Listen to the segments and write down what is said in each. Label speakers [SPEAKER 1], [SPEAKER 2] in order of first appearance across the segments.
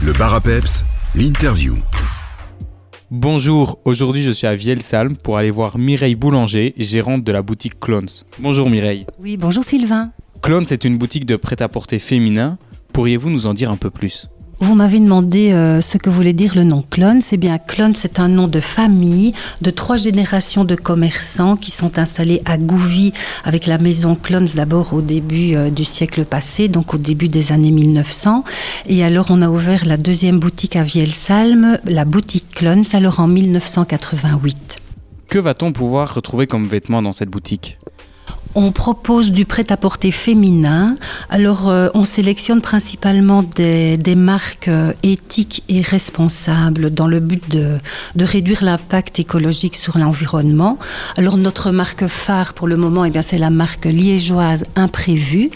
[SPEAKER 1] Le bar à peps, l'interview.
[SPEAKER 2] Bonjour, aujourd'hui je suis à Vielsalm pour aller voir Mireille Boulanger, gérante de la boutique Clones. Bonjour Mireille.
[SPEAKER 3] Oui, bonjour Sylvain.
[SPEAKER 2] Clones est une boutique de prêt-à-porter féminin. Pourriez-vous nous en dire un peu plus?
[SPEAKER 3] Vous m'avez demandé euh, ce que voulait dire le nom clone. C'est bien clone, c'est un nom de famille de trois générations de commerçants qui sont installés à Gouvy avec la maison Clones d'abord au début euh, du siècle passé, donc au début des années 1900. Et alors on a ouvert la deuxième boutique à Vielsalm, la boutique Clones, alors en 1988.
[SPEAKER 2] Que va-t-on pouvoir retrouver comme vêtements dans cette boutique?
[SPEAKER 3] On propose du prêt-à-porter féminin. Alors, euh, on sélectionne principalement des, marques euh, éthiques et responsables dans le but de, réduire l'impact écologique sur l'environnement. Alors, notre marque phare pour le moment, eh bien, c'est la marque liégeoise Imprévu.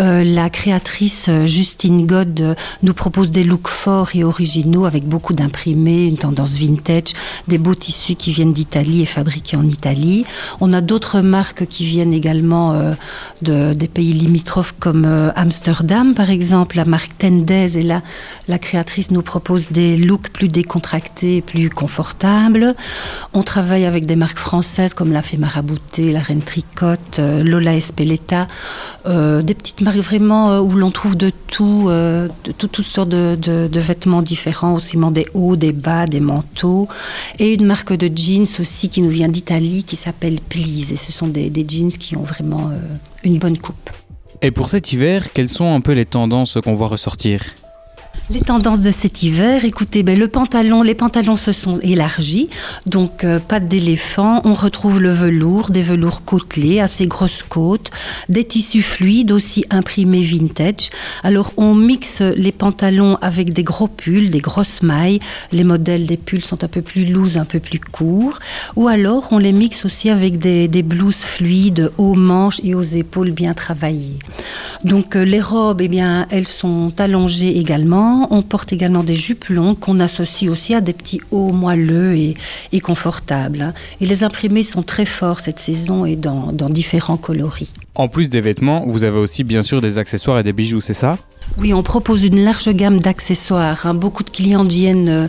[SPEAKER 3] Euh, la créatrice Justine God nous propose des looks forts et originaux avec beaucoup d'imprimés, une tendance vintage, des beaux tissus qui viennent d'Italie et fabriqués en Italie. On a d'autres marques qui viennent également euh, de, des pays limitrophes comme euh, Amsterdam, par exemple. La marque Tendez et là, la créatrice nous propose des looks plus décontractés, plus confortables. On travaille avec des marques françaises comme la Fée Marabouté, la Reine Tricotte, euh, Lola Espeleta, des petites marques vraiment où l'on trouve de tout, toutes sortes de, vêtements différents, aussi des hauts, des bas, des manteaux. Et une marque de jeans aussi qui nous vient d'Italie qui s'appelle Please. Et ce sont des, des jeans qui ont vraiment euh, une bonne coupe.
[SPEAKER 2] Et pour cet hiver, quelles sont un peu les tendances qu'on voit ressortir?
[SPEAKER 3] Les tendances de cet hiver, écoutez, ben, le pantalon, les pantalons se sont élargis, donc euh, pattes d'éléphant, on retrouve le velours, des velours côtelés, assez grosses côtes, des tissus fluides aussi imprimés vintage. Alors on mixe les pantalons avec des gros pulls, des grosses mailles, les modèles des pulls sont un peu plus lourds, un peu plus courts, ou alors on les mixe aussi avec des, des blouses fluides aux manches et aux épaules bien travaillées. Donc euh, les robes, eh bien, elles sont allongées également. On porte également des jupes longues qu'on associe aussi à des petits hauts moelleux et, confortables. hein. Et les imprimés sont très forts cette saison et dans différents coloris.
[SPEAKER 2] En plus des vêtements, vous avez aussi bien sûr des accessoires et des bijoux, c'est ça?
[SPEAKER 3] Oui, on propose une large gamme d'accessoires. hein. Beaucoup de clients viennent euh,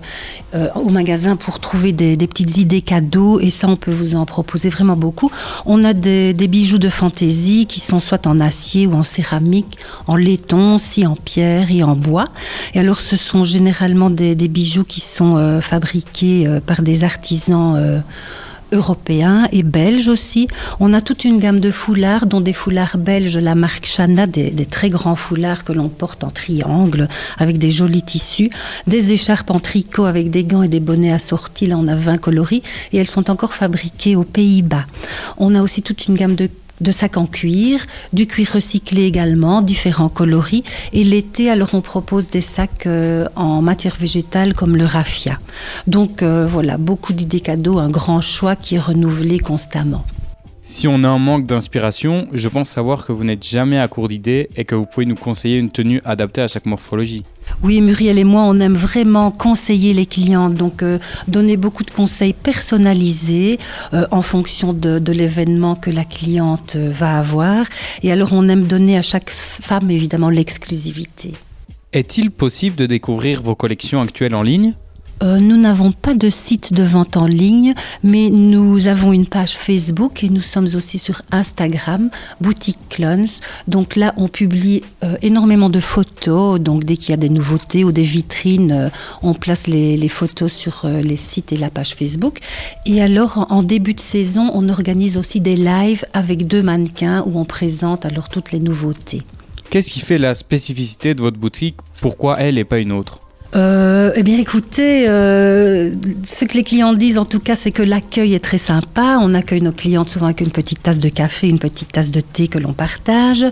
[SPEAKER 3] euh, au magasin pour trouver des, petites idées cadeaux et ça, on peut vous en proposer vraiment beaucoup. On a des, bijoux de fantaisie qui sont soit en acier ou en céramique, en laiton, aussi en pierre et en bois. Et alors, ce sont généralement des, bijoux qui sont euh, fabriqués par des artisans. Européens et belges aussi. On a toute une gamme de foulards, dont des foulards belges, la marque Chana, des, des très grands foulards que l'on porte en triangle, avec des jolis tissus, des écharpes en tricot avec des gants et des bonnets assortis, là on a 20 coloris, et elles sont encore fabriquées aux Pays-Bas. On a aussi toute une gamme de de sacs en cuir, du cuir recyclé également, différents coloris. Et l'été, alors on propose des sacs euh, en matière végétale comme le raffia. Donc euh, voilà, beaucoup d'idées cadeaux, un grand choix qui est renouvelé constamment.
[SPEAKER 2] Si on a un manque d'inspiration, je pense savoir que vous n'êtes jamais à court d'idées et que vous pouvez nous conseiller une tenue adaptée à chaque morphologie.
[SPEAKER 3] Oui, Muriel et moi, on aime vraiment conseiller les clients, donc euh, donner beaucoup de conseils personnalisés euh, en fonction de, de l'événement que la cliente euh, va avoir. Et alors, on aime donner à chaque femme, évidemment, l'exclusivité.
[SPEAKER 2] Est-il possible de découvrir vos collections actuelles en ligne?
[SPEAKER 3] Euh, nous n'avons pas de site de vente en ligne, mais nous avons une page Facebook et nous sommes aussi sur Instagram, Boutique Clones. Donc là, on publie euh, énormément de photos. Donc dès qu'il y a des nouveautés ou des vitrines, euh, on place les, photos sur les sites et la page Facebook. Et alors, en, en début de saison, on organise aussi des lives avec deux mannequins où on présente alors toutes les nouveautés.
[SPEAKER 2] Qu'est-ce qui fait la spécificité de votre boutique? Pourquoi elle et pas une autre?
[SPEAKER 3] Euh, eh bien, écoutez, euh, ce que les clients disent, en tout cas, c'est que l'accueil est très sympa. On accueille nos clientes souvent avec une petite tasse de café, une petite tasse de thé que l'on partage.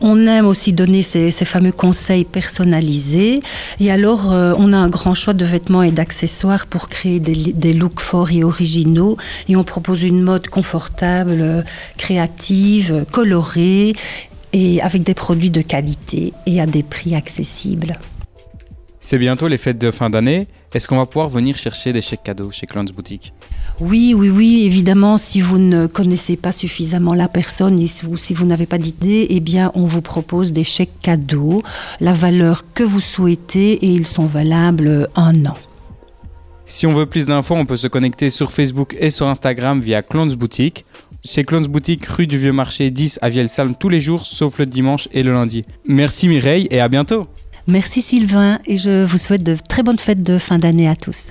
[SPEAKER 3] On aime aussi donner ces, ces fameux conseils personnalisés. Et alors, euh, on a un grand choix de vêtements et d'accessoires pour créer des, des looks forts et originaux. Et on propose une mode confortable, créative, colorée et avec des produits de qualité et à des prix accessibles.
[SPEAKER 2] C'est bientôt les fêtes de fin d'année. est-ce qu'on va pouvoir venir chercher des chèques cadeaux chez Clowns Boutique?
[SPEAKER 3] Oui, oui, oui, évidemment, si vous ne connaissez pas suffisamment la personne ou si vous n'avez pas d'idée, eh bien, on vous propose des chèques cadeaux, la valeur que vous souhaitez et ils sont valables un an.
[SPEAKER 2] Si on veut plus d'infos, on peut se connecter sur Facebook et sur Instagram via Clowns Boutique. Chez Clowns Boutique, rue du Vieux Marché 10 à Vielsalm tous les jours, sauf le dimanche et le lundi. Merci Mireille et à bientôt
[SPEAKER 3] Merci Sylvain et je vous souhaite de très bonnes fêtes de fin d'année à tous.